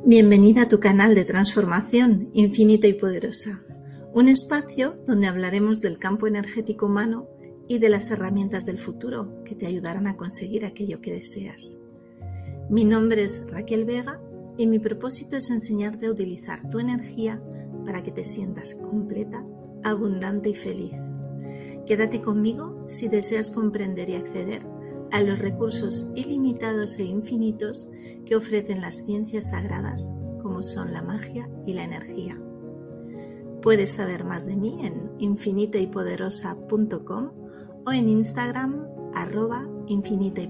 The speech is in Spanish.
Bienvenida a tu canal de transformación infinita y poderosa, un espacio donde hablaremos del campo energético humano y de las herramientas del futuro que te ayudarán a conseguir aquello que deseas. Mi nombre es Raquel Vega y mi propósito es enseñarte a utilizar tu energía para que te sientas completa, abundante y feliz. Quédate conmigo si deseas comprender y acceder a los recursos ilimitados e infinitos que ofrecen las ciencias sagradas como son la magia y la energía. Puedes saber más de mí en infinitaypoderosa.com o en Instagram arroba infinita.